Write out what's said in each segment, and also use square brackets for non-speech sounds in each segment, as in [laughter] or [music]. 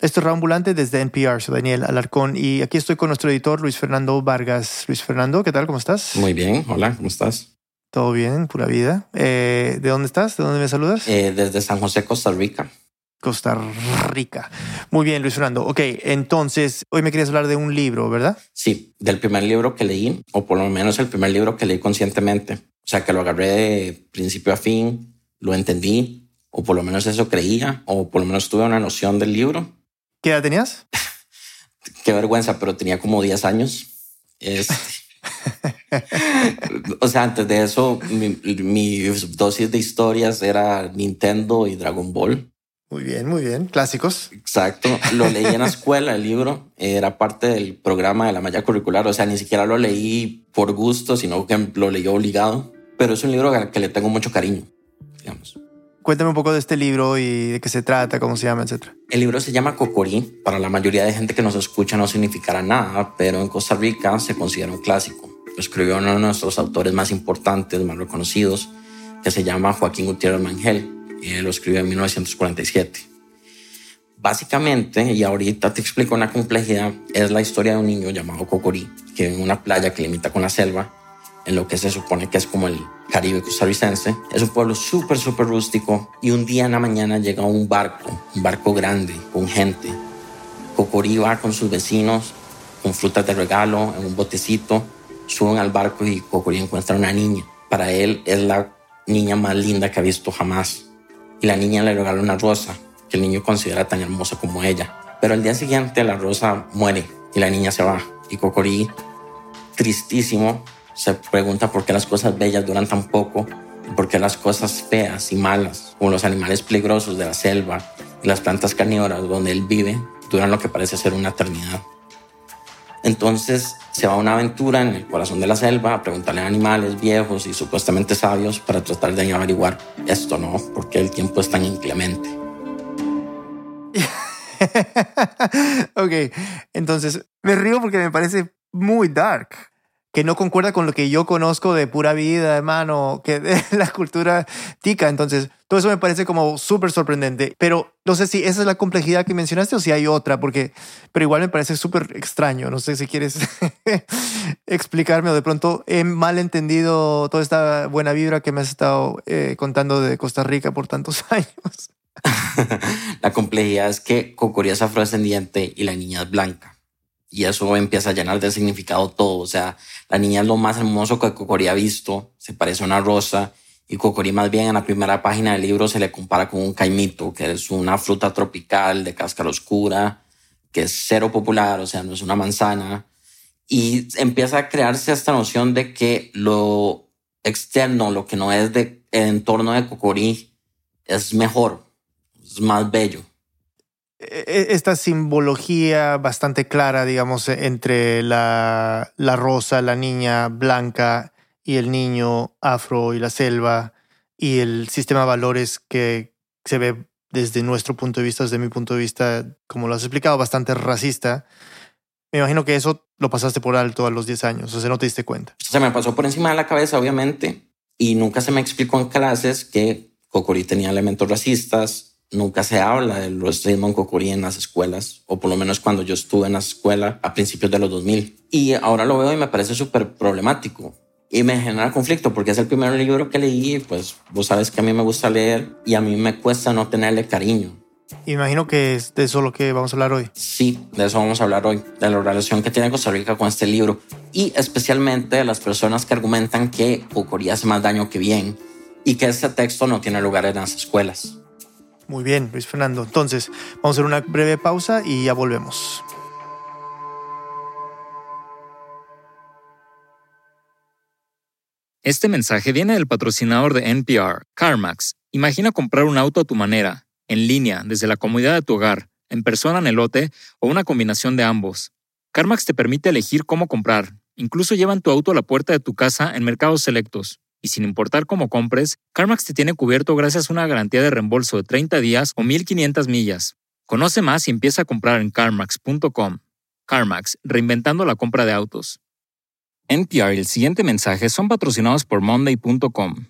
Esto es Ambulante desde NPR, soy Daniel Alarcón y aquí estoy con nuestro editor Luis Fernando Vargas. Luis Fernando, ¿qué tal? ¿Cómo estás? Muy bien, hola, ¿cómo estás? Todo bien, pura vida. Eh, ¿De dónde estás? ¿De dónde me saludas? Eh, desde San José, Costa Rica. Costa Rica. Muy bien, Luis Fernando. Ok, entonces hoy me querías hablar de un libro, ¿verdad? Sí, del primer libro que leí, o por lo menos el primer libro que leí conscientemente. O sea, que lo agarré de principio a fin, lo entendí, o por lo menos eso creía, o por lo menos tuve una noción del libro ¿Qué edad tenías? [laughs] Qué vergüenza, pero tenía como 10 años. Este, [laughs] o sea, antes de eso, mi, dosis de historias era Nintendo y Dragon Ball. Muy bien, muy bien. Clásicos. Exacto. Lo leí en la escuela, el libro. Era parte del programa de la malla curricular. O sea, ni siquiera lo leí por gusto, sino que lo leí obligado. Pero es un libro al que le tengo mucho cariño, digamos. Cuéntame un poco de este libro y de qué se trata, cómo se llama, etcétera. El libro se llama Cocorí. Para la mayoría de gente que nos escucha no significará nada, pero en Costa Rica se considera un clásico. Lo escribió uno de nuestros autores más importantes, más reconocidos, que se llama Joaquín Gutiérrez Mangel. Lo escribió en 1947. Básicamente, y ahorita te explico una complejidad, es la historia de un niño llamado Cocorí, que vive en una playa que limita con la selva en lo que se supone que es como el Caribe costarricense. Es un pueblo súper, súper rústico y un día en la mañana llega un barco, un barco grande, con gente. Cocorí va con sus vecinos, con frutas de regalo, en un botecito, suben al barco y Cocorí encuentra una niña. Para él es la niña más linda que ha visto jamás. Y la niña le regala una rosa que el niño considera tan hermosa como ella. Pero al día siguiente la rosa muere y la niña se va. Y Cocorí, tristísimo, se pregunta por qué las cosas bellas duran tan poco por qué las cosas feas y malas, como los animales peligrosos de la selva y las plantas carnívoras donde él vive, duran lo que parece ser una eternidad. Entonces se va a una aventura en el corazón de la selva a preguntarle a animales viejos y supuestamente sabios para tratar de averiguar esto, ¿no? Porque el tiempo es tan inclemente. [laughs] ok, entonces me río porque me parece muy dark que no concuerda con lo que yo conozco de pura vida, hermano, que de [laughs] la cultura tica. Entonces, todo eso me parece como súper sorprendente. Pero no sé si esa es la complejidad que mencionaste o si hay otra, porque, pero igual me parece súper extraño. No sé si quieres [laughs] explicarme o de pronto he mal entendido toda esta buena vibra que me has estado eh, contando de Costa Rica por tantos [laughs] años. la complejidad es que Cocoría es afrodescendiente y la niña es blanca y eso empieza a llenar de significado todo. O sea, la niña es lo más hermoso que Cocorí ha visto, se parece a una rosa y Cocorí más bien en la primera página del libro se le compara con un caimito, que es una fruta tropical de cáscara oscura, que es cero popular, o sea, no es una manzana. Y empieza a crearse esta noción de que lo externo, lo que no es de entorno de Cocorí, es mejor, es más bello. E-, e-, esta simbología bastante clara, digamos, entre la, la, rosa, la niña blanca y el niño afro y la selva y el sistema de valores que se ve desde nuestro punto de vista, desde mi punto de vista, como lo has explicado, bastante racista. Me imagino que eso lo pasaste por alto a los 10 años, o sea, no te diste cuenta. Se me pasó por encima de la cabeza, obviamente, y nunca se me explicó en clases que Cocorí tenía elementos racistas, nunca se habla del racismo en Cocorí en las escuelas, o por lo menos cuando yo estuve en la escuela a principios de los 2000. Y ahora lo veo y me parece súper problemático. Y me genera conflicto porque es el primer libro que leí, pues vos sabes que a mí me gusta leer y a mí me cuesta no tenerle cariño. Imagino que es de eso lo que vamos a hablar hoy. Sí, de eso vamos a hablar hoy, de la relación que tiene Costa Rica con este libro y especialmente de las personas que argumentan que Cocorí hace más daño que bien y que este texto no tiene lugar en las escuelas. Muy bien, Luis Fernando. Entonces, vamos a hacer una breve pausa y ya volvemos. Este mensaje viene del patrocinador de NPR, CarMax. Imagina comprar un auto a tu manera, en línea, desde la comodidad de tu hogar, en persona en el lote o una combinación de ambos. CarMax te permite elegir cómo comprar. Incluso llevan tu auto a la puerta de tu casa en mercados selectos y sin importar cómo compres, CarMax te tiene cubierto gracias a una garantía de reembolso de 30 días o 1500 millas. Conoce más y empieza a comprar en carmax.com. CarMax, reinventando la compra de autos. NPR y el siguiente mensaje son patrocinados por Monday.com.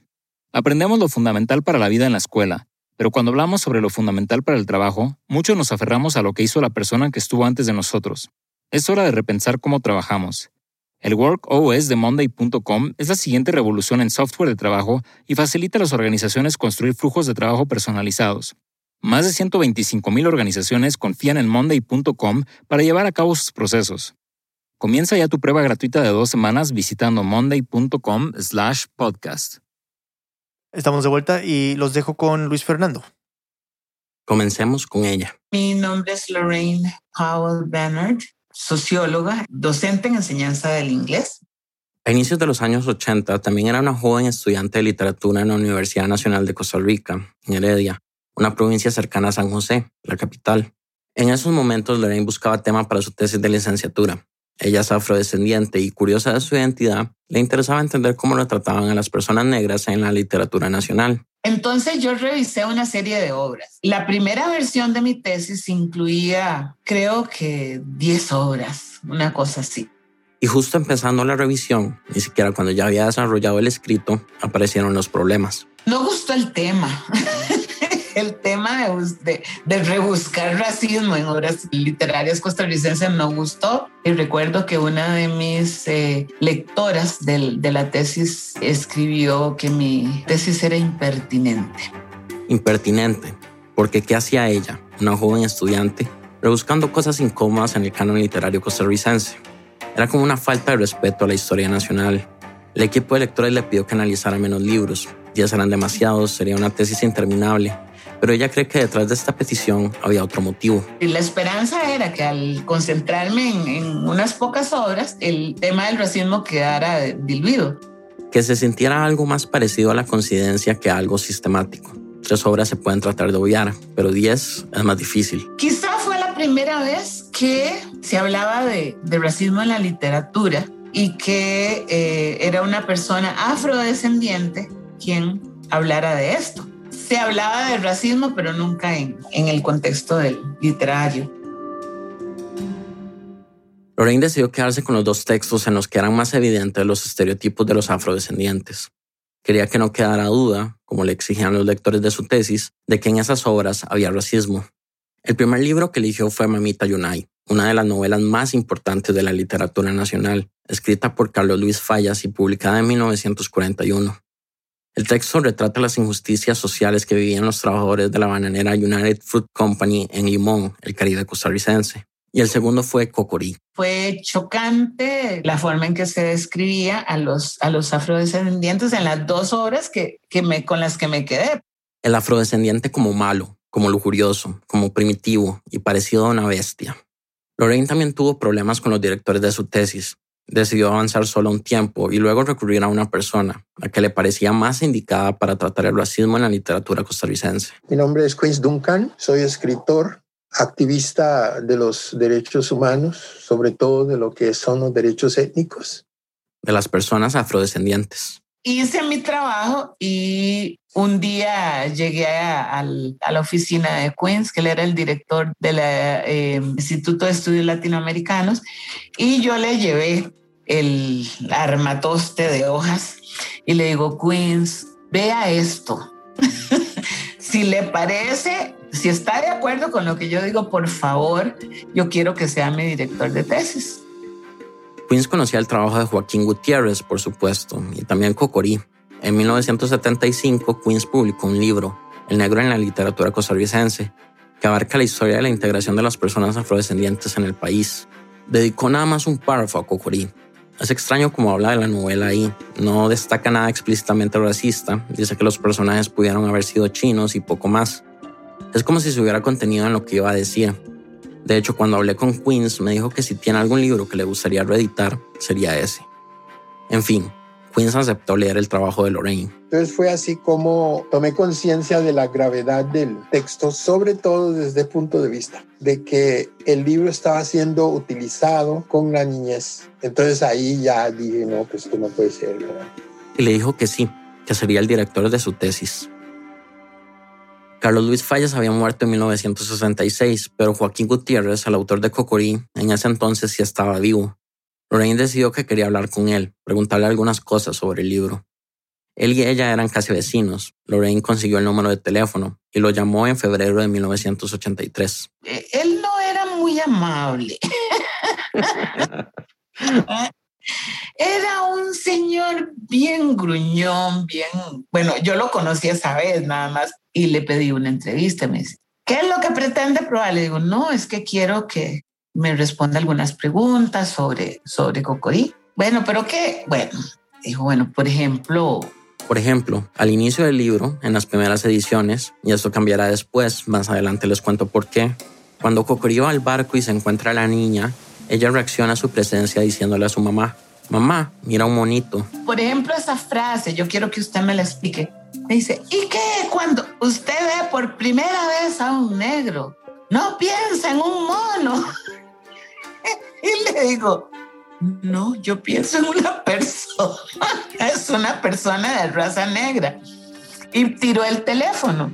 Aprendemos lo fundamental para la vida en la escuela Pero cuando hablamos sobre lo fundamental para el trabajo, muchos nos aferramos a lo que hizo la persona que estuvo antes de nosotros. Es hora de repensar cómo trabajamos. El Work OS de Monday.com es la siguiente revolución en software de trabajo y facilita a las organizaciones construir flujos de trabajo personalizados. Más de 125.000 organizaciones confían en Monday.com para llevar a cabo sus procesos. Comienza ya tu prueba gratuita de dos semanas visitando monday.com/podcast. Estamos de vuelta y los dejo con Luis Fernando. Comencemos con ella. Mi nombre es Lorraine Powell Bernard, socióloga, docente en enseñanza del inglés. A inicios de los años 80 también era una joven estudiante de literatura en la Universidad Nacional de Costa Rica, en Heredia, una provincia cercana a San José, la capital. En esos momentos Lorraine buscaba tema para su tesis de licenciatura. Ella es afrodescendiente y curiosa de su identidad, le interesaba entender cómo lo trataban a las personas negras en la literatura nacional. Entonces yo revisé una serie de obras. La primera versión de mi tesis incluía, creo que 10 obras, una cosa así. Y justo empezando la revisión, ni siquiera cuando ya había desarrollado el escrito, aparecieron los problemas. No gustó el tema. El tema de, de, rebuscar racismo en obras literarias costarricenses no gustó. Y recuerdo que una de mis eh, lectoras de, de la tesis escribió que mi tesis era impertinente. Impertinente, porque ¿qué hacía ella, una joven estudiante, rebuscando cosas incómodas en el canon literario costarricense? Era como una falta de respeto a la historia nacional. El equipo de lectores le pidió que analizara menos libros. Días eran demasiados, sería una tesis interminable pero ella cree que detrás de esta petición había otro motivo. La esperanza era que al concentrarme en, unas pocas obras, el tema del racismo quedara diluido. Que se sintiera algo más parecido a la coincidencia que algo sistemático. Tres obras se pueden tratar de obviar, pero diez es más difícil. Quizá fue la primera vez que se hablaba de, racismo en la literatura y que eh, era una persona afrodescendiente quien hablara de esto se hablaba del racismo, pero nunca en, el contexto del literario. Lorraine decidió quedarse con los dos textos en los que eran más evidentes los estereotipos de los afrodescendientes. Quería que no quedara duda, como le exigían los lectores de su tesis, de que en esas obras había racismo. El primer libro que eligió fue Mamita Yunay, una de las novelas más importantes de la literatura nacional, escrita por Carlos Luis Fallas y publicada en 1941. El texto retrata las injusticias sociales que vivían los trabajadores de la bananera United Fruit Company en Limón, el Caribe costarricense. Y el segundo fue Cocorí. Fue chocante la forma en que se describía a los, a los afrodescendientes en las dos obras que, que me, con las que me quedé. El afrodescendiente como malo, como lujurioso, como primitivo y parecido a una bestia. Lorraine también tuvo problemas con los directores de su tesis, decidió avanzar solo un tiempo y luego recurrir a una persona, la que le parecía más indicada para tratar el racismo en la literatura costarricense. Mi nombre es Quince Duncan, soy escritor, activista de los derechos humanos, sobre todo de lo que son los derechos étnicos. De las personas afrodescendientes. Hice mi trabajo y un día llegué a, la oficina de Queens, que él era el director del eh, Instituto de Estudios Latinoamericanos, y yo le llevé el armatoste de hojas y le digo, Queens, vea esto. [laughs] si le parece, si está de acuerdo con lo que yo digo, por favor, yo quiero que sea mi director de tesis. Queens conocía el trabajo de Joaquín Gutiérrez, por supuesto, y también Cocorí. En 1975, Queens publicó un libro, El negro en la literatura costarricense, que abarca la historia de la integración de las personas afrodescendientes en el país. Dedicó nada más un párrafo a Cocorí, es extraño como habla de la novela ahí. No destaca nada explícitamente racista. Dice que los personajes pudieron haber sido chinos y poco más. Es como si se hubiera contenido en lo que iba a decir. De hecho, cuando hablé con Queens, me dijo que si tiene algún libro que le gustaría reeditar, sería ese. En fin, Queens aceptó leer el trabajo de Lorraine. Entonces fue así como tomé conciencia de la gravedad del texto, sobre todo desde el punto de vista de que el libro estaba siendo utilizado con la niñez. Entonces ahí ya dije, no, pues esto no puede ser. Y le dijo que sí, que sería el director de su tesis. Carlos Luis Fallas había muerto en 1966, pero Joaquín Gutiérrez, el autor de Cocorí, en ese entonces sí estaba vivo Lorraine decidió que quería hablar con él, preguntarle algunas cosas sobre el libro. Él y ella eran casi vecinos. Lorraine consiguió el número de teléfono y lo llamó en febrero de 1983. Eh, él no era muy amable. [laughs] Era un señor bien gruñón, bien, bueno, yo lo conocí esa vez nada más y le pedí una entrevista. Me dice, ¿qué es lo que pretende probar? Le digo, no, es que quiero que me responda algunas preguntas sobre, sobre Cocorí. Bueno, pero qué, bueno, dijo, bueno, por ejemplo, por ejemplo, al inicio del libro, en las primeras ediciones, y esto cambiará después, más adelante les cuento por qué, cuando Cocorí va al barco y se encuentra a la niña, ella reacciona a su presencia diciéndole a su mamá, mamá, mira un monito. Por ejemplo, esa frase, yo quiero que usted me la explique. Me dice, ¿y qué cuando usted ve por primera vez a un negro? No piensa en un mono. [laughs] y le digo, no, yo pienso en una persona. [laughs] es una persona de raza negra. Y tiró el teléfono.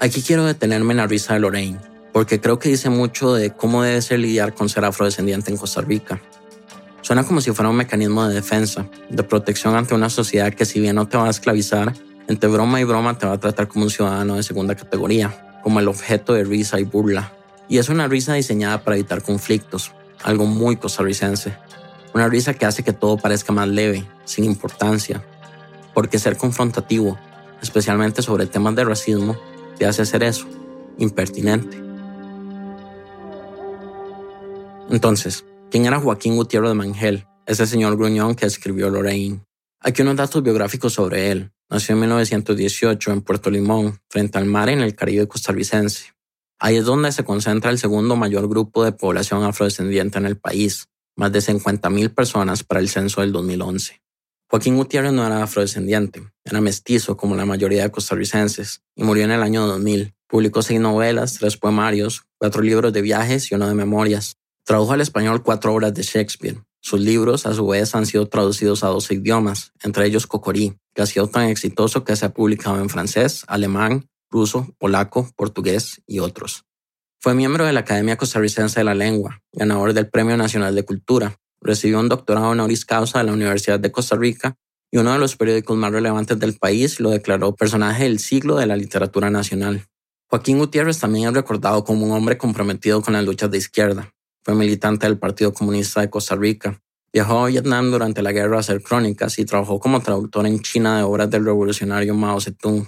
Aquí quiero detenerme en la risa de Lorraine, porque creo que dice mucho de cómo debe ser lidiar con ser afrodescendiente en Costa Rica. Suena como si fuera un mecanismo de defensa, de protección ante una sociedad que si bien no te va a esclavizar, entre broma y broma te va a tratar como un ciudadano de segunda categoría, como el objeto de risa y burla. Y es una risa diseñada para evitar conflictos, algo muy costarricense. Una risa que hace que todo parezca más leve, sin importancia. Porque ser confrontativo, especialmente sobre temas de racismo, te hace hacer eso, impertinente. Entonces, ¿quién era Joaquín Gutiérrez de Mangel, ese señor gruñón que escribió Lorraine? Aquí unos datos biográficos sobre él. Nació en 1918 en Puerto Limón, frente al mar en el Caribe costarricense. Ahí es donde se concentra el segundo mayor grupo de población afrodescendiente en el país, más de 50.000 personas para el censo del 2011. Joaquín Gutiérrez no era afrodescendiente, era mestizo como la mayoría de costarricenses y murió en el año 2000. Publicó seis novelas, tres poemarios, cuatro libros de viajes y uno de memorias. Tradujo al español cuatro obras de Shakespeare. Sus libros, a su vez, han sido traducidos a 12 idiomas, entre ellos Cocorí, que ha sido tan exitoso que se ha publicado en francés, alemán, ruso, polaco, portugués y otros. Fue miembro de la Academia Costarricense de la Lengua, ganador del Premio Nacional de Cultura, recibió un doctorado honoris causa de la Universidad de Costa Rica y uno de los periódicos más relevantes del país lo declaró personaje del siglo de la literatura nacional. Joaquín Gutiérrez también es recordado como un hombre comprometido con las luchas de izquierda. Fue militante del Partido Comunista de Costa Rica. Viajó a Vietnam durante la guerra a hacer crónicas y trabajó como traductor en China de obras del revolucionario Mao Zedong.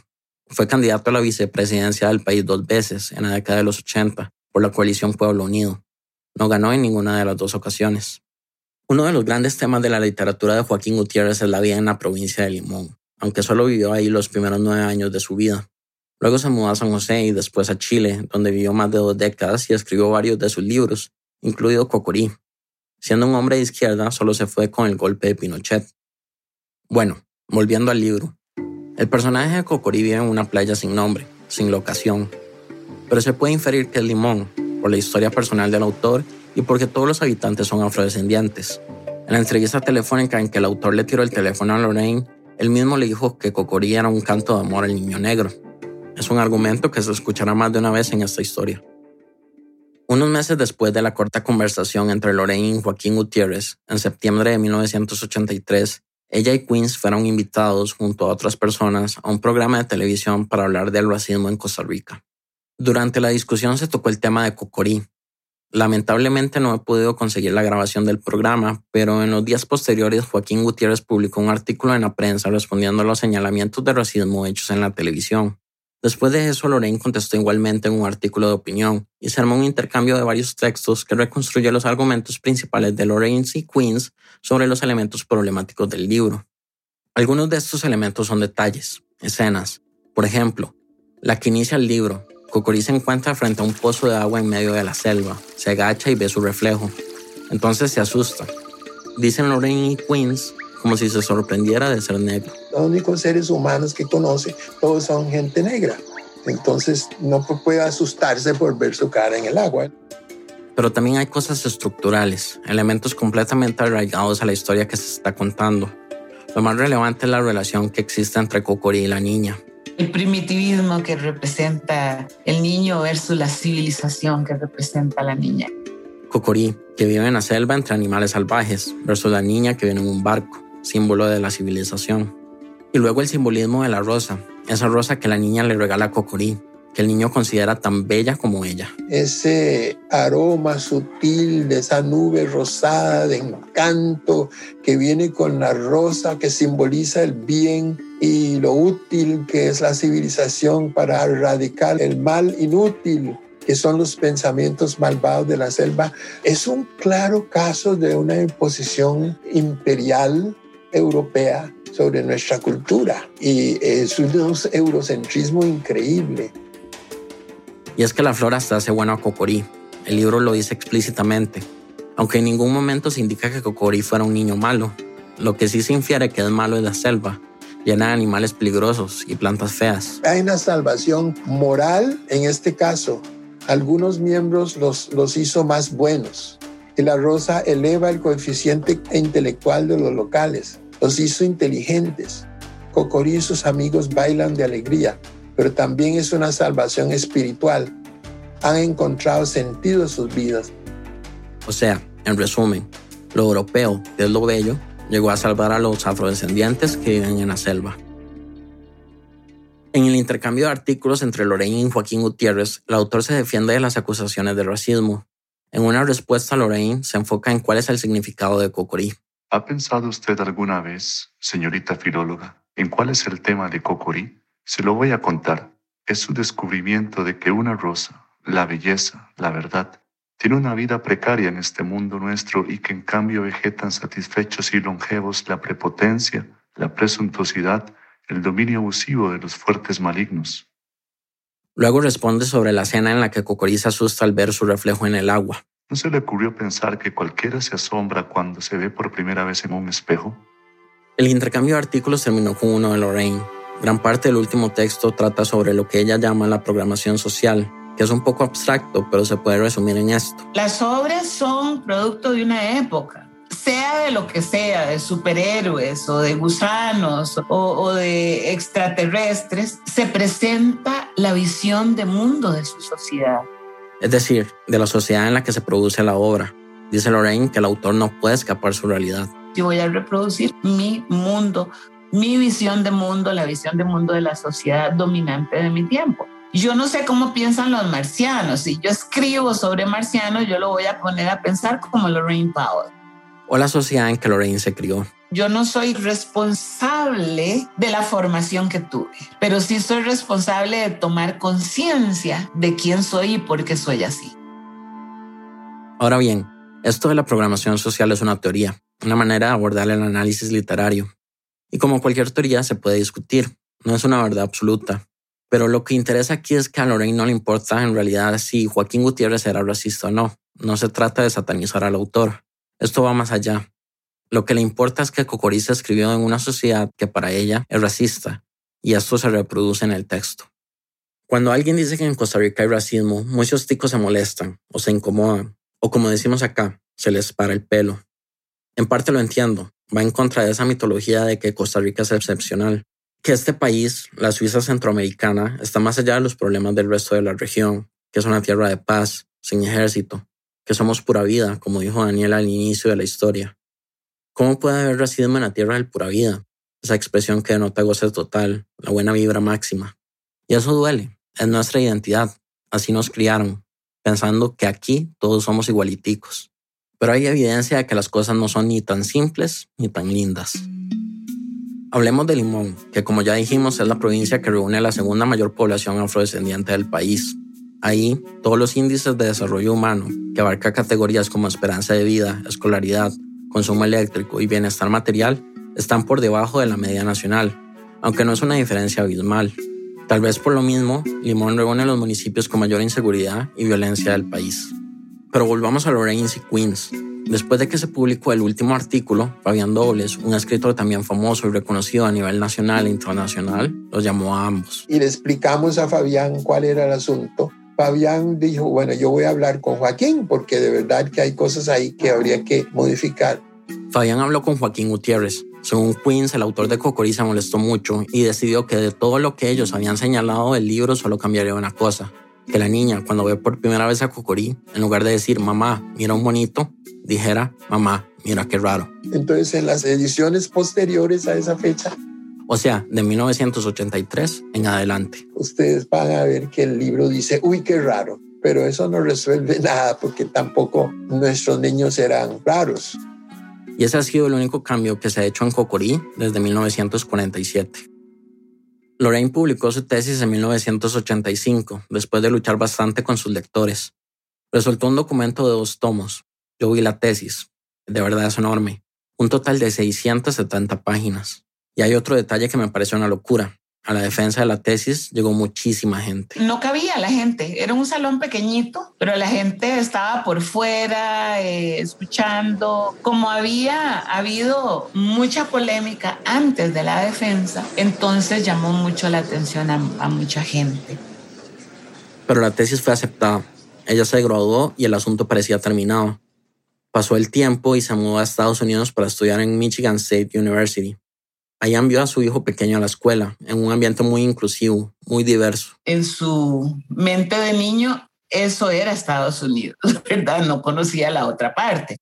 Fue candidato a la vicepresidencia del país dos veces en la década de los 80 por la coalición Pueblo Unido. No ganó en ninguna de las dos ocasiones. Uno de los grandes temas de la literatura de Joaquín Gutiérrez es la vida en la provincia de Limón, aunque solo vivió ahí los primeros nueve años de su vida. Luego se mudó a San José y después a Chile, donde vivió más de dos décadas y escribió varios de sus libros, incluido Cocorí. Siendo un hombre de izquierda, solo se fue con el golpe de Pinochet. Bueno, volviendo al libro. El personaje de Cocorí vive en una playa sin nombre, sin locación, pero se puede inferir que es Limón, por la historia personal del autor y porque todos los habitantes son afrodescendientes. En la entrevista telefónica en que el autor le tiró el teléfono a Lorraine, él mismo le dijo que Cocorí era un canto de amor al niño negro. Es un argumento que se escuchará más de una vez en esta historia. Unos meses después de la corta conversación entre Lorraine y Joaquín Gutiérrez, en septiembre de 1983, ella y Queens fueron invitados junto a otras personas a un programa de televisión para hablar del racismo en Costa Rica. Durante la discusión se tocó el tema de Cocorí. Lamentablemente no he podido conseguir la grabación del programa, pero en los días posteriores Joaquín Gutiérrez publicó un artículo en la prensa respondiendo a los señalamientos de racismo hechos en la televisión. Después de eso, Lorraine contestó igualmente en un artículo de opinión y se armó un intercambio de varios textos que reconstruyó los argumentos principales de Lorraine y Queens sobre los elementos problemáticos del libro. Algunos de estos elementos son detalles, escenas. Por ejemplo, la que inicia el libro, Cocorí se encuentra frente a un pozo de agua en medio de la selva, se agacha y ve su reflejo. Entonces se asusta. Dicen Lorraine y Queens como si se sorprendiera de ser negro. Los únicos seres humanos que conoce, todos son gente negra. Entonces no puede asustarse por ver su cara en el agua. Pero también hay cosas estructurales, elementos completamente arraigados a la historia que se está contando. Lo más relevante es la relación que existe entre Cocorí y la niña. El primitivismo que representa el niño versus la civilización que representa la niña. Cocorí, que vive en la selva entre animales salvajes, versus la niña que vive en un barco símbolo de la civilización. Y luego el simbolismo de la rosa, esa rosa que la niña le regala a Cocorí, que el niño considera tan bella como ella. Ese aroma sutil de esa nube rosada de encanto que viene con la rosa que simboliza el bien y lo útil que es la civilización para erradicar el mal inútil que son los pensamientos malvados de la selva, es un claro caso de una imposición imperial europea sobre nuestra cultura y es un eurocentrismo increíble. Y es que la flora hasta hace bueno a Cocorí. El libro lo dice explícitamente, aunque en ningún momento se indica que Cocorí fuera un niño malo. Lo que sí se infiere que es malo es la selva, llena de animales peligrosos y plantas feas. Hay una salvación moral en este caso. Algunos miembros los, los hizo más buenos. Y la rosa eleva el coeficiente intelectual de los locales, los hizo inteligentes. Cocorí y sus amigos bailan de alegría pero también es una salvación espiritual. Han encontrado sentido en sus vidas. O sea, en resumen, lo europeo, que es lo bello, llegó a salvar a los afrodescendientes que viven en la selva. En el intercambio de artículos entre Lorraine y Joaquín Gutiérrez, el autor se defiende de las acusaciones de racismo. En una respuesta, Lorraine se enfoca en cuál es el significado de Cocorí. ¿Ha pensado usted alguna vez, señorita filóloga, en cuál es el tema de Cocorí? Se lo voy a contar. Es su descubrimiento de que una rosa, la belleza, la verdad, tiene una vida precaria en este mundo nuestro y que en cambio vegetan satisfechos y longevos la prepotencia, la presuntuosidad, el dominio abusivo de los fuertes malignos. Luego responde sobre la escena en la que Cocorí se asusta al ver su reflejo en el agua. ¿No se le ocurrió pensar que cualquiera se asombra cuando se ve por primera vez en un espejo? El intercambio de artículos terminó con uno de Lorraine, Gran parte del último texto trata sobre lo que ella llama la programación social, que es un poco abstracto, pero se puede resumir en esto. Las obras son producto de una época, sea de lo que sea, de superhéroes o de gusanos o, de extraterrestres, se presenta la visión de mundo de su sociedad. Es decir, de la sociedad en la que se produce la obra. Dice Lorraine que el autor no puede escapar su realidad. Yo voy a reproducir mi mundo mi visión de mundo, la visión de mundo de la sociedad dominante de mi tiempo. Yo no sé cómo piensan los marcianos. Si yo escribo sobre marcianos, yo lo voy a poner a pensar como Lorraine Powell. O la sociedad en que Lorraine se crió. Yo no soy responsable de la formación que tuve, pero sí soy responsable de tomar conciencia de quién soy y por qué soy así. Ahora bien, esto de la programación social es una teoría, una manera de abordar el análisis literario, y como cualquier teoría se puede discutir, no es una verdad absoluta. Pero lo que interesa aquí es que a Lorraine no le importa en realidad si Joaquín Gutiérrez era racista o no. No se trata de satanizar al autor. Esto va más allá. Lo que le importa es que Cocoriza escribió en una sociedad que para ella es racista, y esto se reproduce en el texto. Cuando alguien dice que en Costa Rica hay racismo, muchos ticos se molestan o se incomodan, o como decimos acá, se les para el pelo. En parte lo entiendo, va en contra de esa mitología de que Costa Rica es excepcional, que este país, la Suiza centroamericana, está más allá de los problemas del resto de la región, que es una tierra de paz, sin ejército, que somos pura vida, como dijo Daniel al inicio de la historia. ¿Cómo puede haber racismo en la tierra del pura vida? Esa expresión que denota goce total, la buena vibra máxima. Y eso duele, es nuestra identidad, así nos criaron, pensando que aquí todos somos igualiticos pero hay evidencia de que las cosas no son ni tan simples ni tan lindas. Hablemos de Limón, que como ya dijimos es la provincia que reúne la segunda mayor población afrodescendiente del país. Ahí, todos los índices de desarrollo humano, que abarca categorías como esperanza de vida, escolaridad, consumo eléctrico y bienestar material, están por debajo de la media nacional, aunque no es una diferencia abismal. Tal vez por lo mismo, Limón reúne los municipios con mayor inseguridad y violencia del país. Pero volvamos a Lorraine y Queens. Después de que se publicó el último artículo, Fabián Dobles, un escritor también famoso y reconocido a nivel nacional e internacional, los llamó a ambos. Y le explicamos a Fabián cuál era el asunto. Fabián dijo, bueno, yo voy a hablar con Joaquín porque de verdad que hay cosas ahí que habría que modificar. Fabián habló con Joaquín Gutiérrez. Según Queens, el autor de Cocorí se molestó mucho y decidió que de todo lo que ellos habían señalado del libro solo cambiaría una cosa, que la niña cuando ve por primera vez a Cocorí, en lugar de decir mamá, mira un bonito, dijera mamá, mira qué raro. Entonces en las ediciones posteriores a esa fecha, o sea, de 1983 en adelante. Ustedes van a ver que el libro dice, uy, qué raro, pero eso no resuelve [laughs] nada porque tampoco nuestros niños eran raros. Y ese ha sido el único cambio que se ha hecho en Cocorí desde 1947. Lorraine publicó su tesis en 1985, después de luchar bastante con sus lectores. Resultó un documento de dos tomos. Yo vi la tesis. De verdad es enorme. Un total de 670 páginas. Y hay otro detalle que me pareció una locura. A la defensa de la tesis llegó muchísima gente. No cabía la gente, era un salón pequeñito, pero la gente estaba por fuera eh, escuchando. Como había habido mucha polémica antes de la defensa, entonces llamó mucho la atención a, a mucha gente. Pero la tesis fue aceptada. Ella se graduó y el asunto parecía terminado. Pasó el tiempo y se mudó a Estados Unidos para estudiar en Michigan State University. Ahí envió a su hijo pequeño a la escuela, en un ambiente muy inclusivo, muy diverso. En su mente de niño, eso era Estados Unidos, [laughs] ¿verdad? No conocía la otra parte.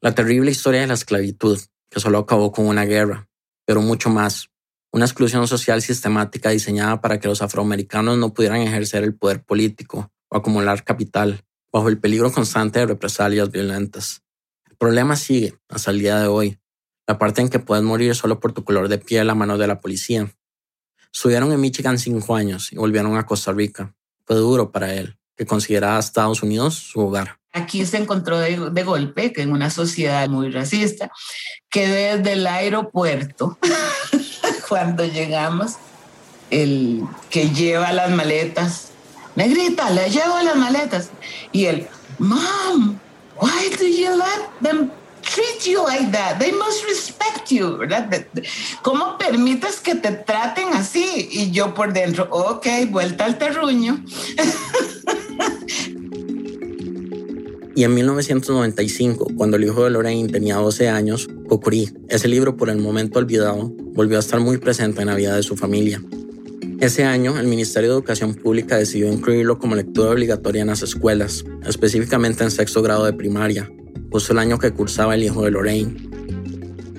La terrible historia de la esclavitud, que solo acabó con una guerra, pero mucho más. Una exclusión social sistemática diseñada para que los afroamericanos no pudieran ejercer el poder político o acumular capital, bajo el peligro constante de represalias violentas. El problema sigue hasta el día de hoy la parte en que puedes morir solo por tu color de piel a manos de la policía. Estuvieron en Michigan cinco años y volvieron a Costa Rica. Fue duro para él, que consideraba Estados Unidos su hogar. Aquí se encontró de, de golpe que en una sociedad muy racista, que desde el aeropuerto, [laughs] cuando llegamos, el que lleva las maletas, negrita, le llevo las maletas. Y él, Mom, why do you let them treat you like that. They must respect you, ¿verdad? ¿Cómo permites que te traten así? Y yo por dentro, ok, vuelta al terruño. Y en 1995, cuando el hijo de Lorraine tenía 12 años, Cocurí, ese libro por el momento olvidado, volvió a estar muy presente en la vida de su familia. Ese año, el Ministerio de Educación Pública decidió incluirlo como lectura obligatoria en las escuelas, específicamente en sexto grado de primaria, justo el año que cursaba el hijo de Lorraine.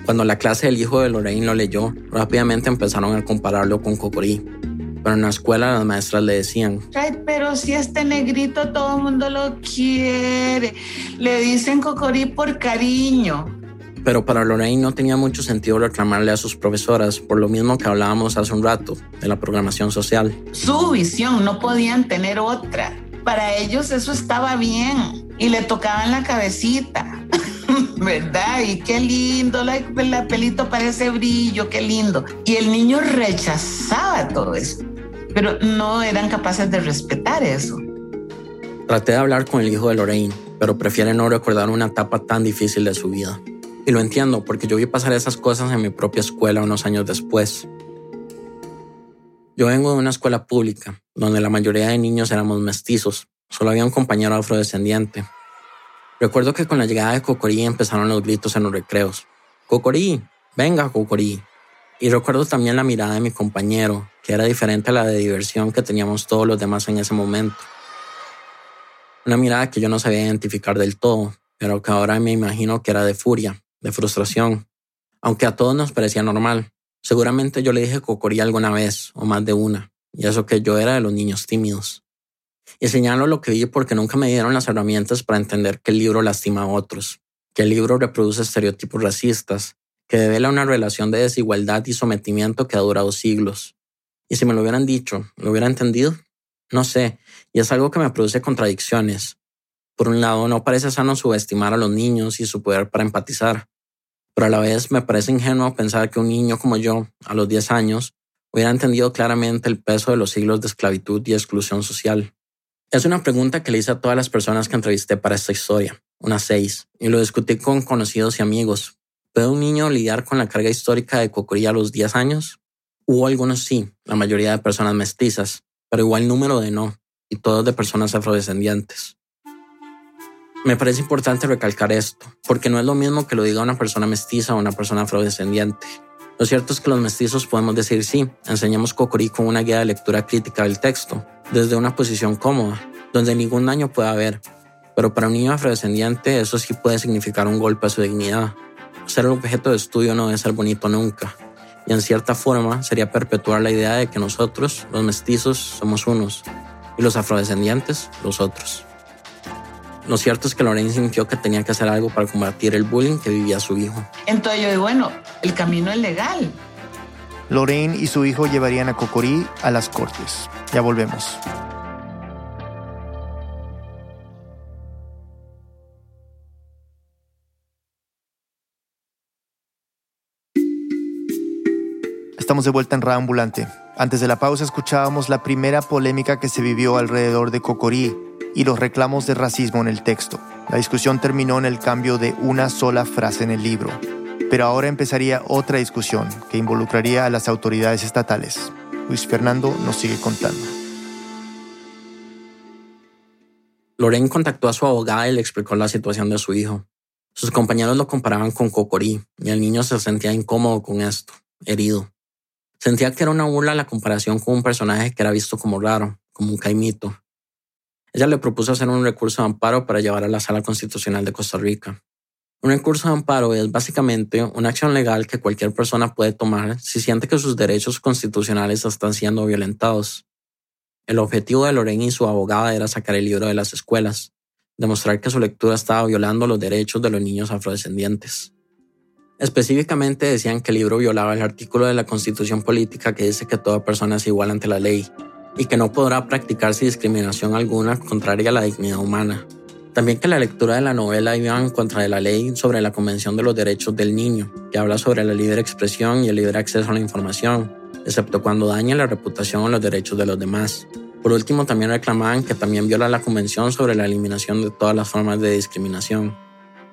Cuando la clase del hijo de Lorraine lo leyó, rápidamente empezaron a compararlo con Cocorí. Pero en la escuela las maestras le decían, Ay, pero si este negrito todo el mundo lo quiere. Le dicen Cocorí por cariño. Pero para Lorraine no tenía mucho sentido reclamarle a sus profesoras por lo mismo que hablábamos hace un rato de la programación social. Su visión, no podían tener otra. Para ellos eso estaba bien y le tocaban la cabecita, [laughs] ¿verdad? Y qué lindo, la, pelito parece brillo, qué lindo. Y el niño rechazaba todo eso, pero no eran capaces de respetar eso. Traté de hablar con el hijo de Lorraine, pero prefiere no recordar una etapa tan difícil de su vida. Y lo entiendo porque yo vi pasar esas cosas en mi propia escuela unos años después. Yo vengo de una escuela pública, donde la mayoría de niños éramos mestizos, Solo había un compañero afrodescendiente. Recuerdo que con la llegada de Cocorí empezaron los gritos en los recreos. Cocorí, venga Cocorí. Y recuerdo también la mirada de mi compañero, que era diferente a la de diversión que teníamos todos los demás en ese momento. Una mirada que yo no sabía identificar del todo, pero que ahora me imagino que era de furia, de frustración. Aunque a todos nos parecía normal. Seguramente yo le dije Cocorí alguna vez, o más de una, y eso que yo era de los niños tímidos. Y señalo lo que vi porque nunca me dieron las herramientas para entender que el libro lastima a otros, que el libro reproduce estereotipos racistas, que devela una relación de desigualdad y sometimiento que ha durado siglos. Y si me lo hubieran dicho, ¿lo hubiera entendido? No sé, y es algo que me produce contradicciones. Por un lado, no parece sano subestimar a los niños y su poder para empatizar, pero a la vez me parece ingenuo pensar que un niño como yo, a los 10 años, hubiera entendido claramente el peso de los siglos de esclavitud y exclusión social. Es una pregunta que le hice a todas las personas que entrevisté para esta historia, unas seis, y lo discutí con conocidos y amigos. ¿Puede un niño lidiar con la carga histórica de Cocorí a los 10 años? Hubo algunos sí, la mayoría de personas mestizas, pero igual número de no, y todos de personas afrodescendientes. Me parece importante recalcar esto, porque no es lo mismo que lo diga una persona mestiza o una persona afrodescendiente. Lo cierto es que los mestizos podemos decir sí, enseñamos Cocorí con una guía de lectura crítica del texto, desde una posición cómoda, donde ningún daño puede haber. Pero para un niño afrodescendiente eso sí puede significar un golpe a su dignidad. Ser el objeto de estudio no debe ser bonito nunca. y en cierta forma sería perpetuar la idea de que nosotros, los mestizos, somos unos y los afrodescendientes, los otros. Lo cierto es que Lorraine sintió que tenía que hacer algo para combatir el bullying que vivía su hijo. Entonces yo digo, bueno, el camino es legal. Lorraine y su hijo llevarían a Cocorí a las cortes. Ya volvemos. Estamos de vuelta en Radio Ambulante. Antes de la pausa escuchábamos la primera polémica que se vivió alrededor de Cocorí y los reclamos de racismo en el texto. La discusión terminó en el cambio de una sola frase en el libro. Pero ahora empezaría otra discusión que involucraría a las autoridades estatales. Luis Fernando nos sigue contando. Lorraine contactó a su abogada y le explicó la situación de su hijo. Sus compañeros lo comparaban con Cocorí y el niño se sentía incómodo con esto, herido. Sentía que era una burla la comparación con un personaje que era visto como raro, como un caimito. Ella le propuso hacer un recurso de amparo para llevar a la Sala Constitucional de Costa Rica. Un recurso de amparo es básicamente una acción legal que cualquier persona puede tomar si siente que sus derechos constitucionales están siendo violentados. El objetivo de Lorraine y su abogada era sacar el libro de las escuelas, demostrar que su lectura estaba violando los derechos de los niños afrodescendientes. Específicamente decían que el libro violaba el artículo de la Constitución Política que dice que toda persona es igual ante la ley y que no podrá practicarse discriminación alguna contraria a la dignidad humana. También que la lectura de la novela iba en contra de la ley sobre la Convención de los Derechos del Niño, que habla sobre la libre expresión y el libre acceso a la información, excepto cuando daña la reputación o los derechos de los demás. Por último, también reclamaban que también viola la Convención sobre la eliminación de todas las formas de discriminación.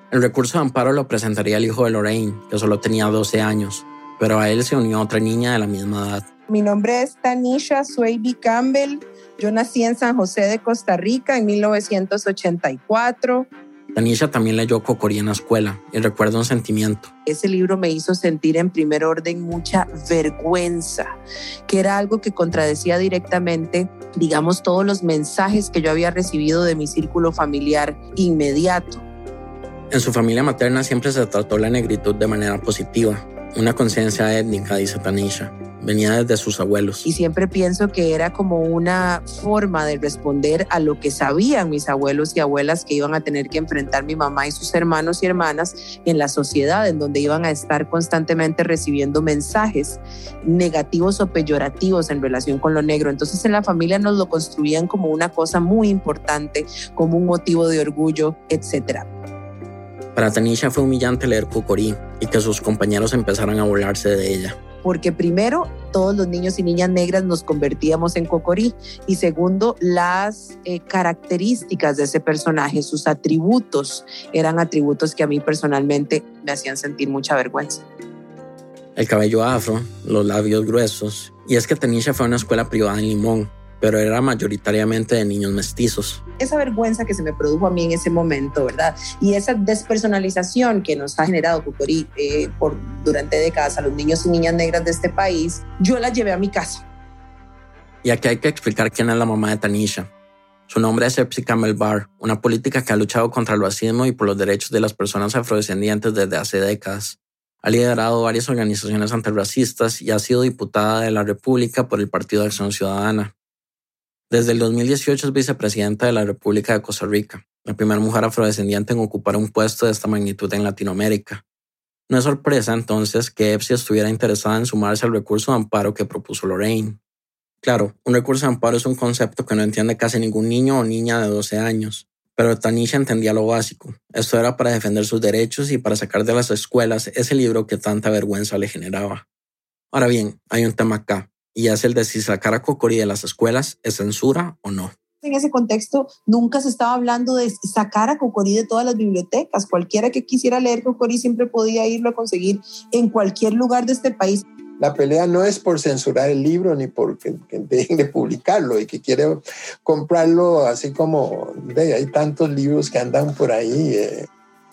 El recurso de amparo lo presentaría el hijo de Lorraine, que solo tenía 12 años, pero a él se unió otra niña de la misma edad. Mi nombre es Tanisha Swayby Campbell. Yo nací en San José de Costa Rica en 1984. Tanisha también leyó Cocorí en la escuela y recuerda un sentimiento. Ese libro me hizo sentir en primer orden mucha vergüenza, que era algo que contradecía directamente, digamos, todos los mensajes que yo había recibido de mi círculo familiar inmediato. En su familia materna siempre se trató la negritud de manera positiva, una conciencia étnica, dice Tanisha. Venía desde sus abuelos. Y siempre pienso que era como una forma de responder a lo que sabían mis abuelos y abuelas que iban a tener que enfrentar mi mamá y sus hermanos y hermanas en la sociedad, en donde iban a estar constantemente recibiendo mensajes negativos o peyorativos en relación con lo negro. Entonces en la familia nos lo construían como una cosa muy importante, como un motivo de orgullo, etcétera. Para Tanisha fue humillante leer Cocorí y que sus compañeros empezaran a burlarse de ella. Porque primero, todos los niños y niñas negras nos convertíamos en Cocorí. Y segundo, las eh, características de ese personaje, sus atributos, eran atributos que a mí personalmente me hacían sentir mucha vergüenza. El cabello afro, los labios gruesos. Y es que Tanisha fue a una escuela privada en Limón, pero era mayoritariamente de niños mestizos. Esa vergüenza que se me produjo a mí en ese momento, ¿verdad? Y esa despersonalización que nos ha generado Cucorí eh, por, durante décadas a los niños y niñas negras de este país, yo la llevé a mi casa. Y aquí hay que explicar quién es la mamá de Tanisha. Su nombre es Epsi Campbell Barr, una política que ha luchado contra el racismo y por los derechos de las personas afrodescendientes desde hace décadas. Ha liderado varias organizaciones antirracistas y ha sido diputada de la República por el Partido de Acción Ciudadana. Desde el 2018 es vicepresidenta de la República de Costa Rica, la primera mujer afrodescendiente en ocupar un puesto de esta magnitud en Latinoamérica. No es sorpresa entonces que EPSI estuviera interesada en sumarse al recurso de amparo que propuso Lorraine. Claro, un recurso de amparo es un concepto que no entiende casi ningún niño o niña de 12 años, pero Tanisha entendía lo básico. Esto era para defender sus derechos y para sacar de las escuelas ese libro que tanta vergüenza le generaba. Ahora bien, hay un tema acá y es el de si sacar a Cocorí de las escuelas es censura o no. En ese contexto, nunca se estaba hablando de sacar a Cocorí de todas las bibliotecas. Cualquiera que quisiera leer Cocorí siempre podía irlo a conseguir en cualquier lugar de este país. La pelea no es por censurar el libro ni por que, dejen de publicarlo y que quiere comprarlo así como hay tantos libros que andan por ahí. Eh.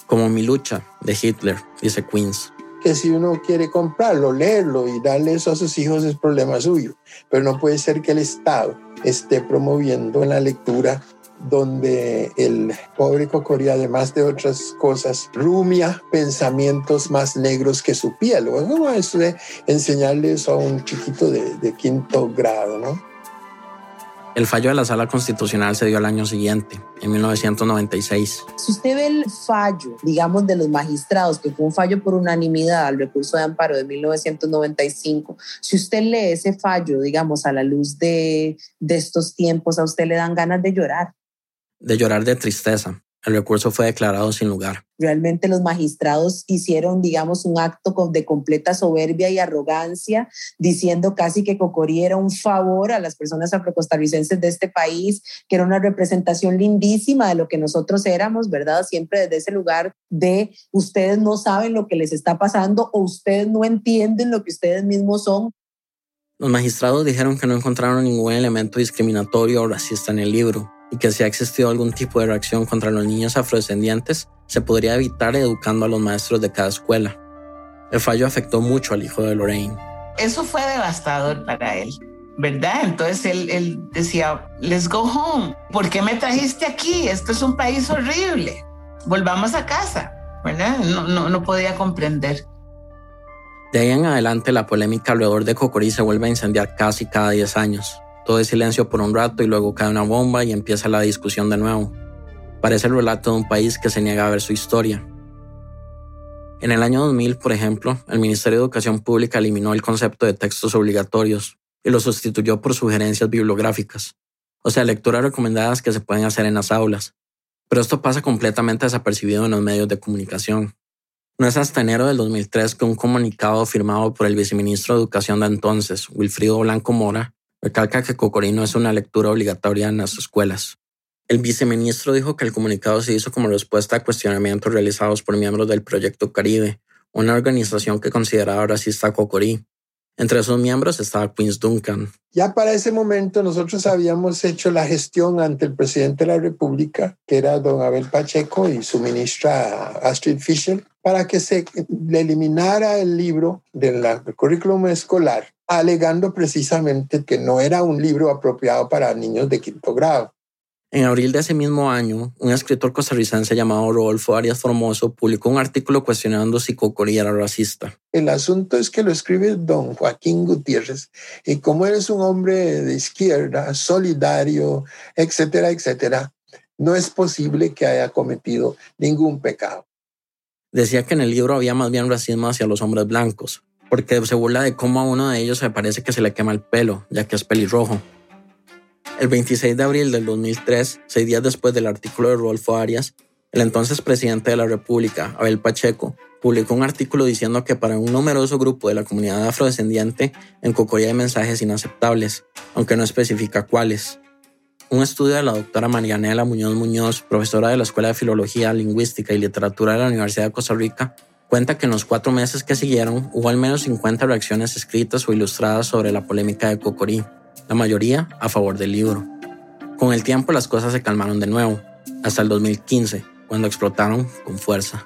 Como mi lucha de Hitler, dice Queens que si uno quiere comprarlo, leerlo y darle eso a sus hijos es problema suyo. Pero no puede ser que el Estado esté promoviendo en la lectura donde el pobre Cocorí, además de otras cosas, rumia pensamientos más negros que su piel. Bueno, eso de enseñarle eso a un chiquito de, de quinto grado, ¿no? El fallo de la Sala Constitucional se dio al año siguiente, en 1996. Si usted ve el fallo, digamos, de los magistrados, que fue un fallo por unanimidad al recurso de amparo de 1995, si usted lee ese fallo, digamos, a la luz de, de estos tiempos, a usted le dan ganas de llorar. De llorar de tristeza. El recurso fue declarado sin lugar. Realmente los magistrados hicieron, digamos, un acto de completa soberbia y arrogancia, diciendo casi que Cocorí era un favor a las personas afrocostarricenses de este país, que era una representación lindísima de lo que nosotros éramos, ¿verdad? Siempre desde ese lugar de ustedes no saben lo que les está pasando o ustedes no entienden lo que ustedes mismos son. Los magistrados dijeron que no encontraron ningún elemento discriminatorio o racista en el libro y que si ha existido algún tipo de reacción contra los niños afrodescendientes, se podría evitar educando a los maestros de cada escuela. El fallo afectó mucho al hijo de Lorraine. Eso fue devastador para él, ¿verdad? Entonces él, decía, let's go home. ¿Por qué me trajiste aquí? Esto es un país horrible. Volvamos a casa, ¿verdad? No, no, no podía comprender. De ahí en adelante, la polémica alrededor de Cocorí se vuelve a incendiar casi cada 10 años. Todo es silencio por un rato y luego cae una bomba y empieza la discusión de nuevo. Parece el relato de un país que se niega a ver su historia. En el año 2000, por ejemplo, el Ministerio de Educación Pública eliminó el concepto de textos obligatorios y lo sustituyó por sugerencias bibliográficas, o sea, lecturas recomendadas que se pueden hacer en las aulas. Pero esto pasa completamente desapercibido en los medios de comunicación. No es hasta enero del 2003 que un comunicado firmado por el viceministro de Educación de entonces, Wilfrido Blanco Mora, recalca que Cocorino es una lectura obligatoria en las escuelas. El viceministro dijo que el comunicado se hizo como respuesta a cuestionamientos realizados por miembros del Proyecto Caribe, una organización que consideraba racista a Cocorí. Entre sus miembros estaba Queens Duncan. Ya para ese momento nosotros habíamos hecho la gestión ante el presidente de la República, que era don Abel Pacheco, y su ministra Astrid Fisher, para que se eliminara el libro del currículum escolar alegando precisamente que no era un libro apropiado para niños de quinto grado. En abril de ese mismo año, un escritor costarricense llamado Rodolfo Arias Formoso publicó un artículo cuestionando si Cocorí era racista. El asunto es que lo escribe don Joaquín Gutiérrez y como eres un hombre de izquierda, solidario, etcétera, etcétera, no es posible que haya cometido ningún pecado. Decía que en el libro había más bien racismo hacia los hombres blancos, porque se burla de cómo a uno de ellos se parece que se le quema el pelo, ya que es pelirrojo. El 26 de abril del 2003, seis días después del artículo de Rodolfo Arias, el entonces presidente de la República, Abel Pacheco, publicó un artículo diciendo que para un numeroso grupo de la comunidad afrodescendiente en Cocoría hay mensajes inaceptables, aunque no especifica cuáles. Un estudio de la doctora Marianela Muñoz Muñoz, profesora de la Escuela de Filología, Lingüística y Literatura de la Universidad de Costa Rica, cuenta que en los cuatro meses que siguieron hubo al menos 50 reacciones escritas o ilustradas sobre la polémica de Cocorí, la mayoría a favor del libro. Con el tiempo las cosas se calmaron de nuevo, hasta el 2015, cuando explotaron con fuerza.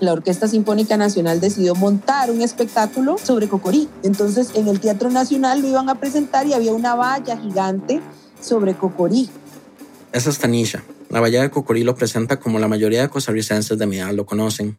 la Orquesta Sinfónica Nacional decidió montar un espectáculo sobre Cocorí. Entonces, en el Teatro Nacional lo iban a presentar y había una valla gigante sobre Cocorí. Esa es Tanisha. La Bahía de Cocorí lo presenta como la mayoría de costarricenses de mi edad lo conocen.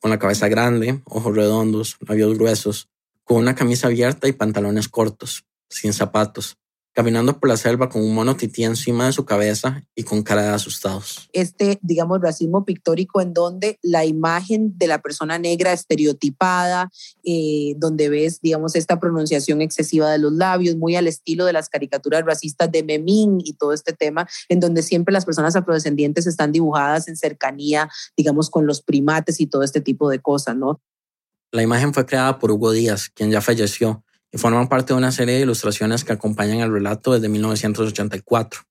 Con la cabeza grande, ojos redondos, labios gruesos, con una camisa abierta y pantalones cortos, sin zapatos, caminando por la selva con un mono tití encima de su cabeza y con cara de asustados. Este, digamos, racismo pictórico en donde la imagen de la persona negra estereotipada, eh, donde ves, digamos, esta pronunciación excesiva de los labios, muy al estilo de las caricaturas racistas de Memín y todo este tema, en donde siempre las personas afrodescendientes están dibujadas en cercanía, digamos, con los primates y todo este tipo de cosas, ¿no? La imagen fue creada por Hugo Díaz, quien ya falleció, y forman parte de una serie de ilustraciones que acompañan el relato desde 1984.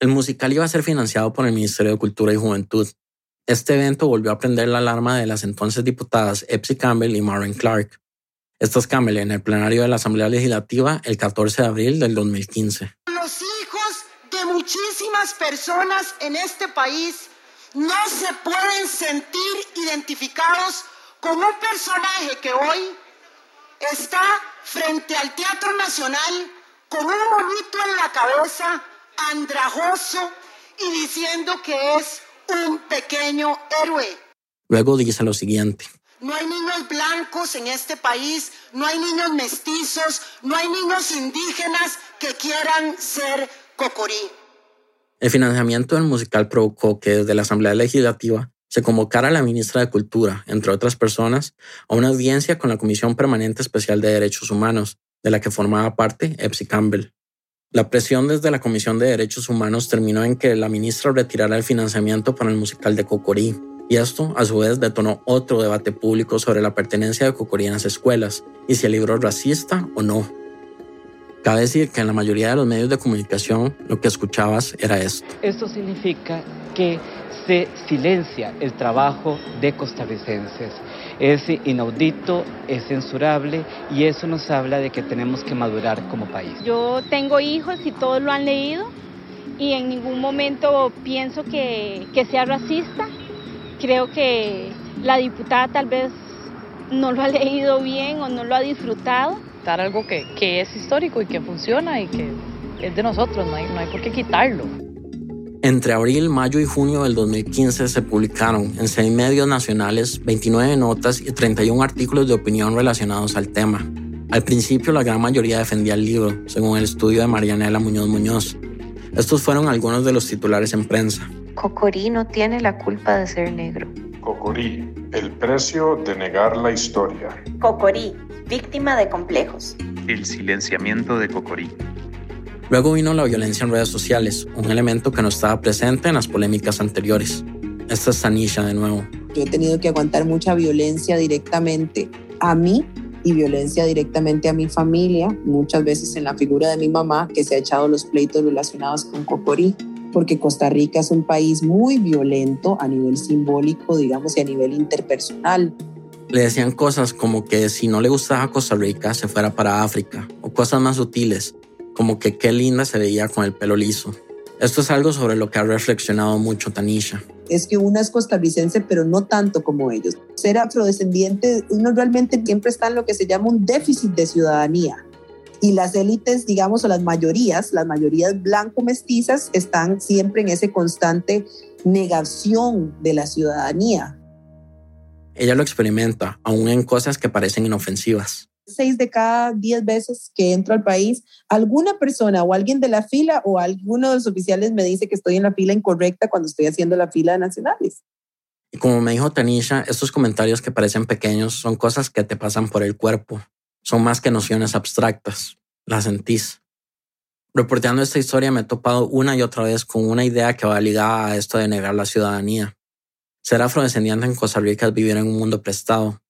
El musical iba a ser financiado por el Ministerio de Cultura y Juventud. Este evento volvió a prender la alarma de las entonces diputadas Epsi Campbell y Maren Clark. Estas Campbell en el plenario de la Asamblea Legislativa el 14 de abril del 2015. Los hijos de muchísimas personas en este país no se pueden sentir identificados con un personaje que hoy está frente al Teatro Nacional con un monito en la cabeza, andrajoso y diciendo que es un pequeño héroe. Luego dice lo siguiente. No hay niños blancos en este país, no hay niños mestizos, no hay niños indígenas que quieran ser cocorí. El financiamiento del musical provocó que desde la Asamblea Legislativa se convocara a la ministra de Cultura, entre otras personas, a una audiencia con la Comisión Permanente Especial de Derechos Humanos, de la que formaba parte Epsi Campbell. La presión desde la Comisión de Derechos Humanos terminó en que la ministra retirara el financiamiento para el musical de Cocorí, y esto, a su vez, detonó otro debate público sobre la pertenencia de Cocorí en las escuelas y si el libro es racista o no. Cabe decir que en la mayoría de los medios de comunicación lo que escuchabas era esto. Esto significa que se silencia el trabajo de costarricenses. Es inaudito, es censurable y eso nos habla de que tenemos que madurar como país. Yo tengo hijos y todos lo han leído y en ningún momento pienso que, que sea racista creo que la diputada tal vez no lo ha leído bien o no lo ha disfrutado. Algo que, que es histórico y que funciona y que es de nosotros, no hay, no hay por qué quitarlo. Entre abril, mayo y junio del 2015 se publicaron en seis medios nacionales 29 notas y 31 artículos de opinión relacionados al tema. Al principio la gran mayoría defendía el libro, según el estudio de Marianela Muñoz Muñoz. Estos fueron algunos de los titulares en prensa. Cocorí no tiene la culpa de ser negro. Cocorí, el precio de negar la historia. Cocorí, víctima de complejos. El silenciamiento de Cocorí. Luego vino la violencia en redes sociales, un elemento que no estaba presente en las polémicas anteriores. Esta es Tanisha de nuevo. Yo he tenido que aguantar mucha violencia directamente a mí y violencia directamente a mi familia, muchas veces en la figura de mi mamá, que se ha echado los pleitos relacionados con Cocorí porque Costa Rica es un país muy violento a nivel simbólico, digamos, y a nivel interpersonal. Le decían cosas como que si no le gustaba Costa Rica, se fuera para África, o cosas más sutiles, como que qué linda se veía con el pelo liso. Esto es algo sobre lo que ha reflexionado mucho Tanisha. Es que una es costarricense, pero no tanto como ellos. Ser afrodescendiente, uno realmente siempre está en lo que se llama un déficit de ciudadanía y las élites, digamos, o las mayorías, las mayorías blanco-mestizas, están siempre en ese constante negación de la ciudadanía. Ella lo experimenta, aún en cosas que parecen inofensivas. Seis de cada diez veces que entro al país, alguna persona o alguien de la fila o alguno de los oficiales me dice que estoy en la fila incorrecta cuando estoy haciendo la fila de nacionales. Y como me dijo Tanisha, estos comentarios que parecen pequeños son cosas que te pasan por el cuerpo, son más que nociones abstractas, las sentís. Reporteando esta historia me he topado una y otra vez con una idea que va ligada a esto de negar la ciudadanía. Ser afrodescendiente en Costa Rica es vivir en un mundo prestado.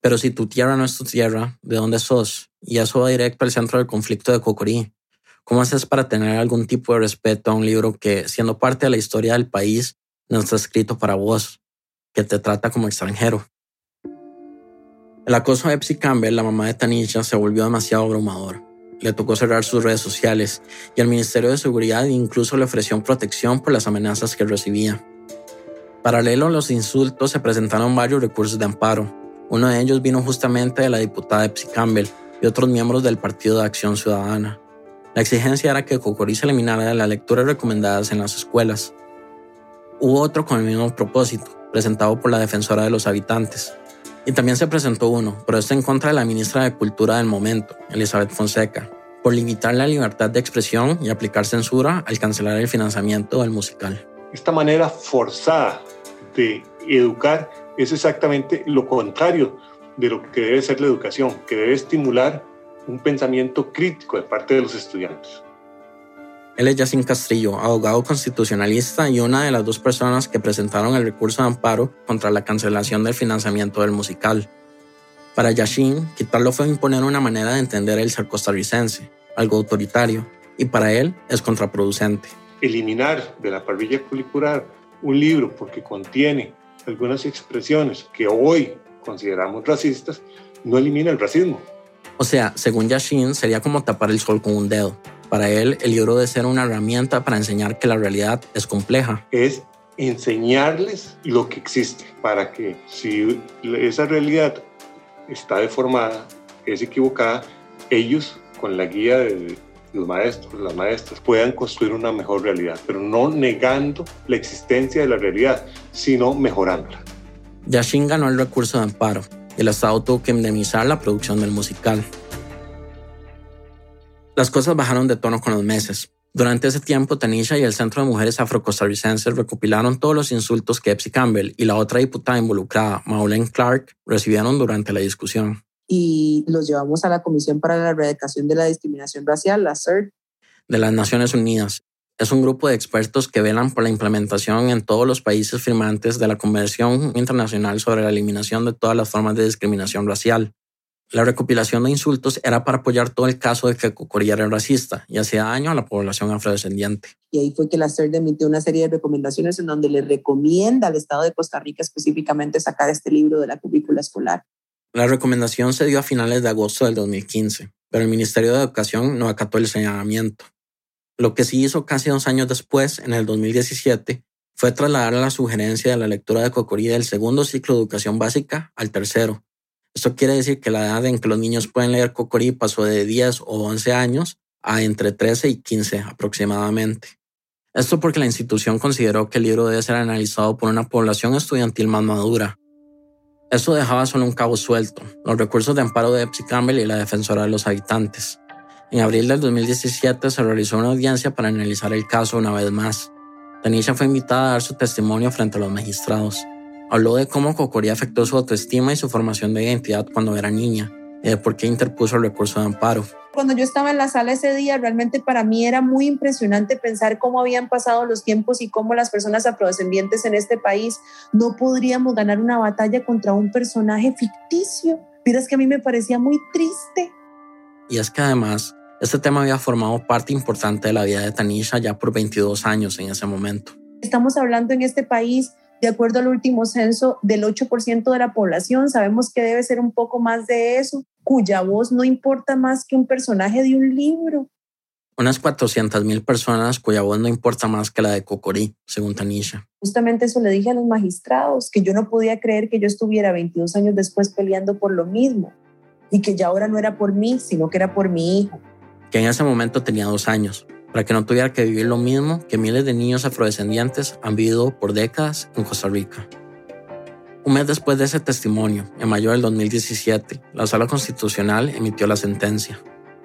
Pero si tu tierra no es tu tierra, ¿de dónde sos? Y eso va directo al centro del conflicto de Cocorí. ¿Cómo haces para tener algún tipo de respeto a un libro que, siendo parte de la historia del país, no está escrito para vos, que te trata como extranjero? El acoso a Epsi Campbell, la mamá de Tanisha, se volvió demasiado abrumador. Le tocó cerrar sus redes sociales y el Ministerio de Seguridad incluso le ofreció protección por las amenazas que recibía. Paralelo a los insultos se presentaron varios recursos de amparo. Uno de ellos vino justamente de la diputada Epsi Campbell y otros miembros del Partido de Acción Ciudadana. La exigencia era que Cocorí eliminara de las lecturas recomendadas en las escuelas. Hubo otro con el mismo propósito, presentado por la defensora de los habitantes, y también se presentó uno, pero este en contra de la ministra de Cultura del momento, Elizabeth Fonseca, por limitar la libertad de expresión y aplicar censura al cancelar el financiamiento del musical. Esta manera forzada de educar es exactamente lo contrario de lo que debe ser la educación, que debe estimular un pensamiento crítico de parte de los estudiantes. Él es Yacine Castrillo, abogado constitucionalista y una de las dos personas que presentaron el recurso de amparo contra la cancelación del financiamiento del musical. Para Yacine, quitarlo fue imponer una manera de entender el ser costarricense, algo autoritario, y para él es contraproducente. Eliminar de la parrilla curricular un libro porque contiene algunas expresiones que hoy consideramos racistas no elimina el racismo. O sea, según Yashin, sería como tapar el sol con un dedo. Para él, el libro debe ser una herramienta para enseñar que la realidad es compleja. Es enseñarles lo que existe para que si esa realidad está deformada, es equivocada, ellos con la guía de los maestros, las maestras, puedan construir una mejor realidad, pero no negando la existencia de la realidad, sino mejorándola. Yashin ganó el recurso de amparo el Estado tuvo que indemnizar la producción del musical. Las cosas bajaron de tono con los meses. Durante ese tiempo, Tanisha y el Centro de Mujeres Afrocostarricenses recopilaron todos los insultos que Epsi Campbell y la otra diputada involucrada, Maureen Clark, recibieron durante la discusión. Y los llevamos a la Comisión para la Erradicación de la Discriminación Racial, la CERT. De las Naciones Unidas. Es un grupo de expertos que velan por la implementación en todos los países firmantes de la Convención Internacional sobre la Eliminación de todas las formas de discriminación racial. La recopilación de insultos era para apoyar todo el caso de que Cocorí era racista y hacía daño a la población afrodescendiente. Y ahí fue que la CERD emitió una serie de recomendaciones en donde le recomienda al Estado de Costa Rica específicamente sacar este libro de la currícula escolar. La recomendación se dio a finales de agosto del 2015, pero el Ministerio de Educación no acató el señalamiento. Lo que sí hizo casi dos años después, en el 2017, fue trasladar la sugerencia de la lectura de Cocorí del segundo ciclo de educación básica al tercero, esto quiere decir que la edad en que los niños pueden leer Cocorí pasó de 10 o 11 años a entre 13 y 15 aproximadamente. Esto porque la institución consideró que el libro debe ser analizado por una población estudiantil más madura. Esto dejaba solo un cabo suelto, los recursos de amparo de Epsi Campbell y la defensora de los habitantes. En abril del 2017 se realizó una audiencia para analizar el caso una vez más. Tanisha fue invitada a dar su testimonio frente a los magistrados. Habló de cómo Cocorí afectó su autoestima y su formación de identidad cuando era niña y de por qué interpuso el recurso de amparo. Cuando yo estaba en la sala ese día, realmente para mí era muy impresionante pensar cómo habían pasado los tiempos y cómo las personas afrodescendientes en este país no podríamos ganar una batalla contra un personaje ficticio. Miras que a mí me parecía muy triste. Y es que además, este tema había formado parte importante de la vida de Tanisha ya por 22 años en ese momento. Estamos hablando en este país de acuerdo al último censo, del 8% de la población. Sabemos que debe ser un poco más de eso, cuya voz no importa más que un personaje de un libro. Unas 400.000 personas cuya voz no importa más que la de Cocorí, según Tanisha. Justamente eso le dije a los magistrados, que yo no podía creer que yo estuviera 22 años después peleando por lo mismo y que ya ahora no era por mí, sino que era por mi hijo. Que en ese momento tenía dos años para que no tuviera que vivir lo mismo que miles de niños afrodescendientes han vivido por décadas en Costa Rica. Un mes después de ese testimonio, en mayo del 2017, la Sala Constitucional emitió la sentencia.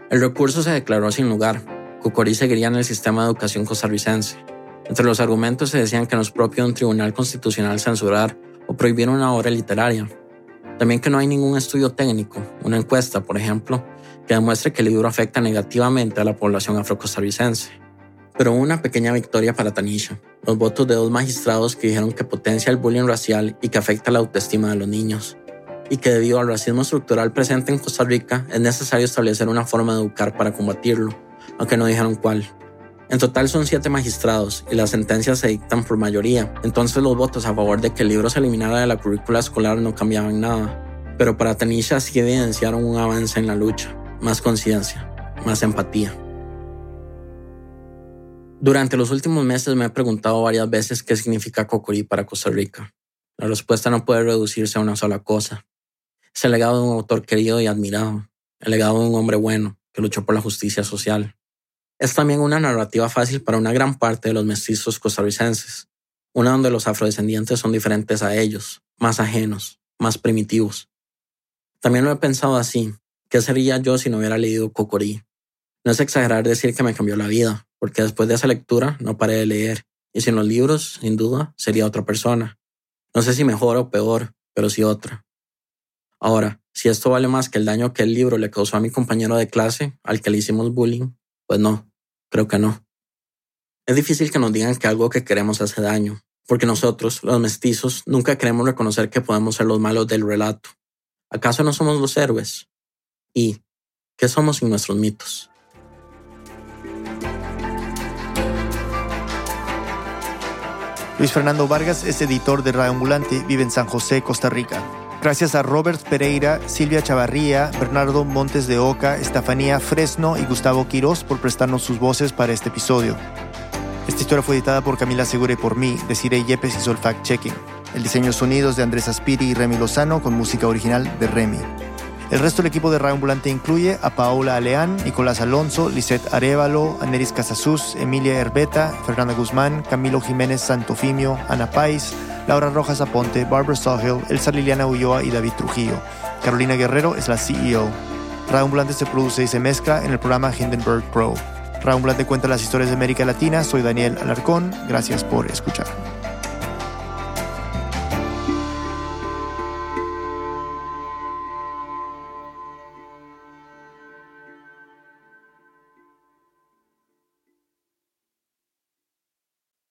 El recurso se declaró sin lugar. Cucorí seguiría en el sistema de educación costarricense. Entre los argumentos se decían que no es propio un tribunal constitucional censurar o prohibir una obra literaria. También que no hay ningún estudio técnico, una encuesta, por ejemplo, que demuestre que el libro afecta negativamente a la población afrocostarricense. Pero una pequeña victoria para Tanisha, los votos de dos magistrados que dijeron que potencia el bullying racial y que afecta la autoestima de los niños, y que debido al racismo estructural presente en Costa Rica es necesario establecer una forma de educar para combatirlo, aunque no dijeron cuál. En total son siete magistrados y las sentencias se dictan por mayoría, entonces los votos a favor de que el libro se eliminara de la currícula escolar no cambiaban nada. Pero para Tanisha sí evidenciaron un avance en la lucha más conciencia, más empatía. Durante los últimos meses me he preguntado varias veces qué significa Cocorí para Costa Rica. La respuesta no puede reducirse a una sola cosa. Es el legado de un autor querido y admirado, el legado de un hombre bueno que luchó por la justicia social. Es también una narrativa fácil para una gran parte de los mestizos costarricenses, una donde los afrodescendientes son diferentes a ellos, más ajenos, más primitivos. También lo he pensado así, ¿Qué sería yo si no hubiera leído Cocorí? No es exagerar decir que me cambió la vida, porque después de esa lectura no paré de leer, y sin los libros, sin duda, sería otra persona. No sé si mejor o peor, pero sí otra. Ahora, si esto vale más que el daño que el libro le causó a mi compañero de clase, al que le hicimos bullying, pues no, creo que no. Es difícil que nos digan que algo que queremos hace daño, porque nosotros, los mestizos, nunca queremos reconocer que podemos ser los malos del relato. ¿Acaso no somos los héroes? Y qué somos sin nuestros mitos. Luis Fernando Vargas es editor de Radio Ambulante, vive en San José, Costa Rica. Gracias a Robert Pereira, Silvia Chavarría, Bernardo Montes de Oca, Estefanía Fresno y Gustavo Quirós por prestarnos sus voces para este episodio. Esta historia fue editada por Camila Segura y por mí, Desiree Yepes y Sol Fact Checking. El diseño sonidos de Andrés Aspiri y Remy Lozano con música original de Remy. El resto del equipo de Radio Ambulante incluye a Paola Aleán, Nicolás Alonso, Lisette Arevalo, Aneris Casasus, Emilia Herbeta, Fernanda Guzmán, Camilo Jiménez Santofimio, Ana Pais, Laura Rojas Aponte, Barbara Sawhill, Elsa Liliana Ulloa y David Trujillo. Carolina Guerrero es la CEO. Radio Ambulante se produce y se mezcla en el programa Hindenburg Pro. Radio Ambulante cuenta las historias de América Latina. Soy Daniel Alarcón. Gracias por escuchar.